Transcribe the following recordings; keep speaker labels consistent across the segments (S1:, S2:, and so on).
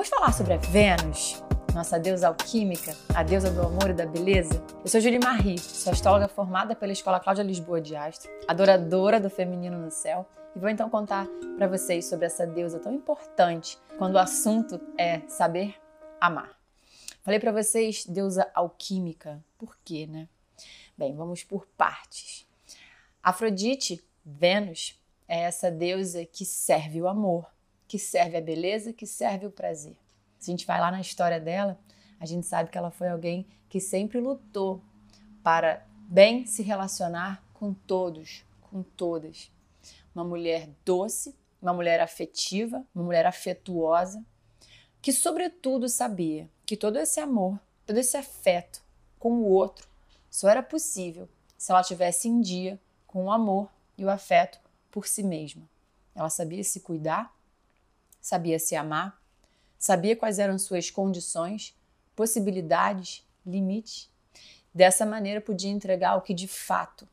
S1: Vamos falar sobre a Vênus, nossa deusa alquímica, a deusa do amor e da beleza? Eu sou Julie Marie, sou astróloga formada pela Escola Cláudia Lisboa de Astro, adoradora do feminino no céu, e vou então contar para vocês sobre essa deusa tão importante quando o assunto é saber amar. Falei para vocês deusa alquímica, por quê, né? Bem, vamos por partes. Afrodite, Vênus, é essa deusa que serve o amor, que serve a beleza, que serve o prazer. Se a gente vai lá na história dela, a gente sabe que ela foi alguém que sempre lutou para bem se relacionar com todos, com todas. Uma mulher doce, uma mulher afetiva, uma mulher afetuosa, que sobretudo sabia que todo esse amor, todo esse afeto com o outro só era possível se ela tivesse em dia com o amor e o afeto por si mesma. Ela sabia se cuidar, sabia se amar, sabia quais eram suas condições, possibilidades, limites. Dessa maneira, podia entregar o que de fato,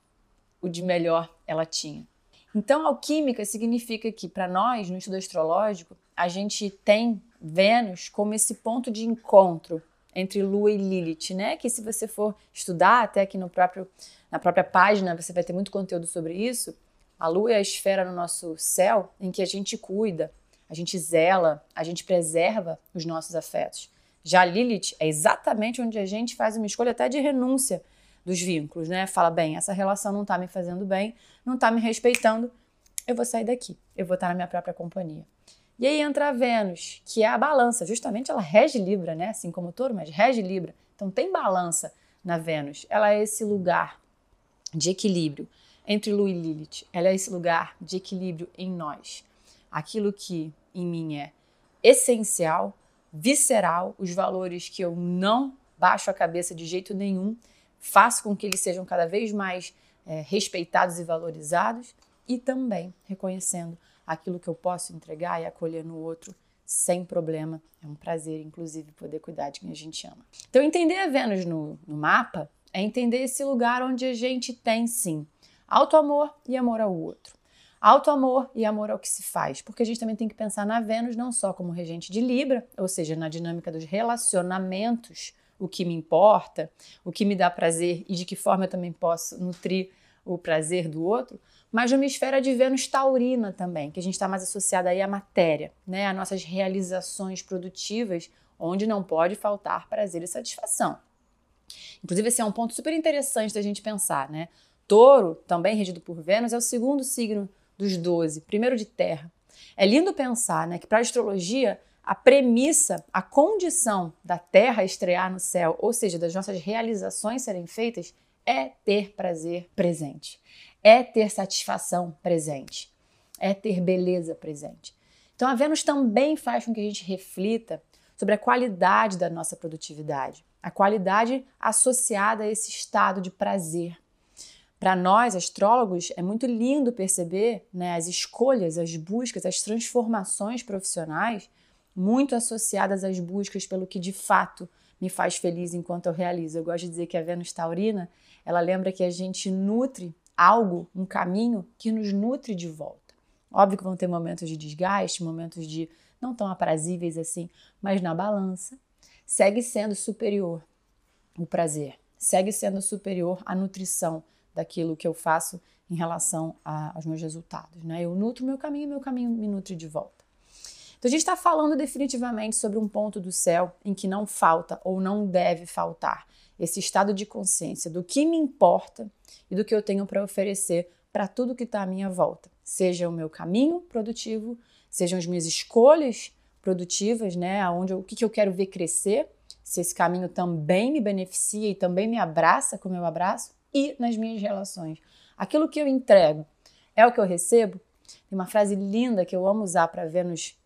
S1: o de melhor ela tinha. Então, alquímica significa que, para nós, no estudo astrológico, a gente tem Vênus como esse ponto de encontro entre Lua e Lilith, né? Que se você for estudar até aqui no próprio, na própria página, você vai ter muito conteúdo sobre isso. A Lua é a esfera no nosso céu em que a gente cuida, a gente zela, a gente preserva os nossos afetos. Já Lilith é exatamente onde a gente faz uma escolha até de renúncia dos vínculos, né? Fala, bem, essa relação não está me fazendo bem, não está me respeitando, eu vou sair daqui, eu vou estar na minha própria companhia. E aí entra a Vênus, que é a balança, justamente ela rege Libra, né? Assim como o touro, mas rege Libra. Então tem balança na Vênus. Ela é esse lugar de equilíbrio entre Lua e Lilith. Ela é esse lugar de equilíbrio em nós aquilo que em mim é essencial, visceral, os valores que eu não baixo a cabeça de jeito nenhum, faço com que eles sejam cada vez mais é, respeitados e valorizados, e também reconhecendo aquilo que eu posso entregar e acolher no outro sem problema. É um prazer, inclusive, poder cuidar de quem a gente ama. Então, entender a Vênus no, no mapa é entender esse lugar onde a gente tem, sim, auto-amor e amor ao outro. Alto amor e amor ao que se faz, porque a gente também tem que pensar na Vênus não só como regente de Libra, ou seja, na dinâmica dos relacionamentos, o que me importa, o que me dá prazer e de que forma eu também posso nutrir o prazer do outro, mas uma esfera de Vênus taurina também, que a gente está mais associada aí à matéria, né, a nossas realizações produtivas, onde não pode faltar prazer e satisfação. Inclusive, esse é um ponto super interessante da gente pensar, né? Touro, também regido por Vênus, é o segundo signo dos doze, primeiro de terra. É lindo pensar né, que para a astrologia a premissa, a condição da Terra estrear no céu, ou seja, das nossas realizações serem feitas, é ter prazer presente, é ter satisfação presente, é ter beleza presente. Então a Vênus também faz com que a gente reflita sobre a qualidade da nossa produtividade, a qualidade associada a esse estado de prazer. Para nós, astrólogos, é muito lindo perceber né, as escolhas, as buscas, as transformações profissionais muito associadas às buscas pelo que de fato me faz feliz enquanto eu realizo. Eu gosto de dizer que a Vênus Taurina, ela lembra que a gente nutre algo, um caminho que nos nutre de volta. Óbvio que vão ter momentos de desgaste, momentos de não tão aprazíveis assim, mas na balança segue sendo superior o prazer, segue sendo superior a nutrição, daquilo que eu faço em relação a, aos meus resultados. Né? Eu nutro meu caminho e meu caminho me nutre de volta. Então a gente está falando definitivamente sobre um ponto do céu em que não falta ou não deve faltar esse estado de consciência do que me importa e do que eu tenho para oferecer para tudo que está à minha volta, seja o meu caminho produtivo, sejam as minhas escolhas produtivas, né, aonde o que, que eu quero ver crescer, se esse caminho também me beneficia e também me abraça como eu abraço, e nas minhas relações. Aquilo que eu entrego é o que eu recebo. Tem uma frase linda que eu amo usar para Vênus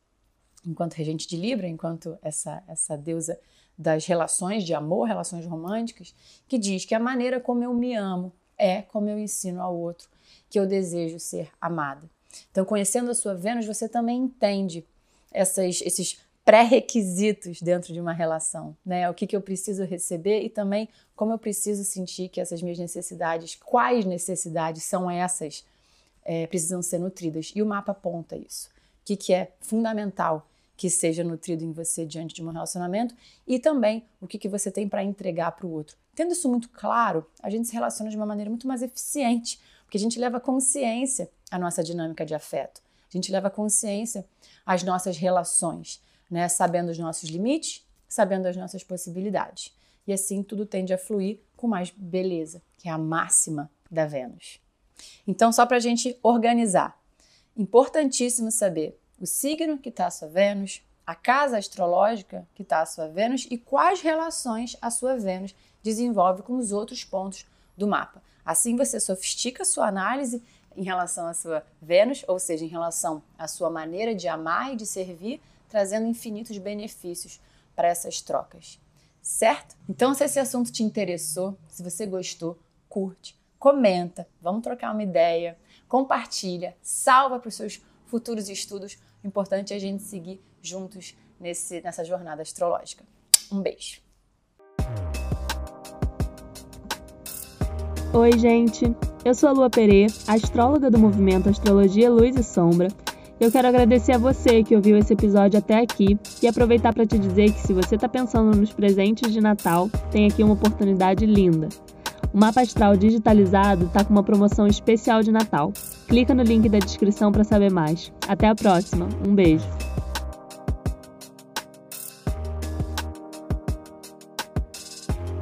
S1: enquanto regente de Libra, enquanto essa, essa deusa das relações de amor, relações românticas, que diz que a maneira como eu me amo é como eu ensino ao outro que eu desejo ser amada. Então, conhecendo a sua Vênus, você também entende essas, esses pré-requisitos dentro de uma relação, né? O que, que eu preciso receber e também como eu preciso sentir que essas minhas necessidades, quais necessidades são essas, é, precisam ser nutridas. E o mapa aponta isso. O que, que é fundamental que seja nutrido em você diante de um relacionamento e também o que, que você tem para entregar para o outro. Tendo isso muito claro, a gente se relaciona de uma maneira muito mais eficiente, porque a gente leva consciência à nossa dinâmica de afeto, a gente leva consciência às nossas relações, né? sabendo os nossos limites, sabendo as nossas possibilidades. E assim tudo tende a fluir com mais beleza, que é a máxima da Vênus. Então, só para a gente organizar, importantíssimo saber o signo que está a sua Vênus, a casa astrológica que está a sua Vênus e quais relações a sua Vênus desenvolve com os outros pontos do mapa. Assim você sofistica a sua análise em relação à sua Vênus, ou seja, em relação à sua maneira de amar e de servir, trazendo infinitos benefícios para essas trocas. Certo? Então, se esse assunto te interessou, se você gostou, curte, comenta, vamos trocar uma ideia, compartilha, salva para os seus futuros estudos. O importante é a gente seguir juntos nesse, nessa jornada astrológica. Um beijo!
S2: Oi, gente! Eu sou a Lua Perê, astróloga do movimento Astrologia Luz e Sombra. Eu quero agradecer a você que ouviu esse episódio até aqui e aproveitar para te dizer que se você está pensando nos presentes de Natal, tem aqui uma oportunidade linda. O mapa astral digitalizado está com uma promoção especial de Natal. Clica no link da descrição para saber mais. Até a próxima. Um beijo.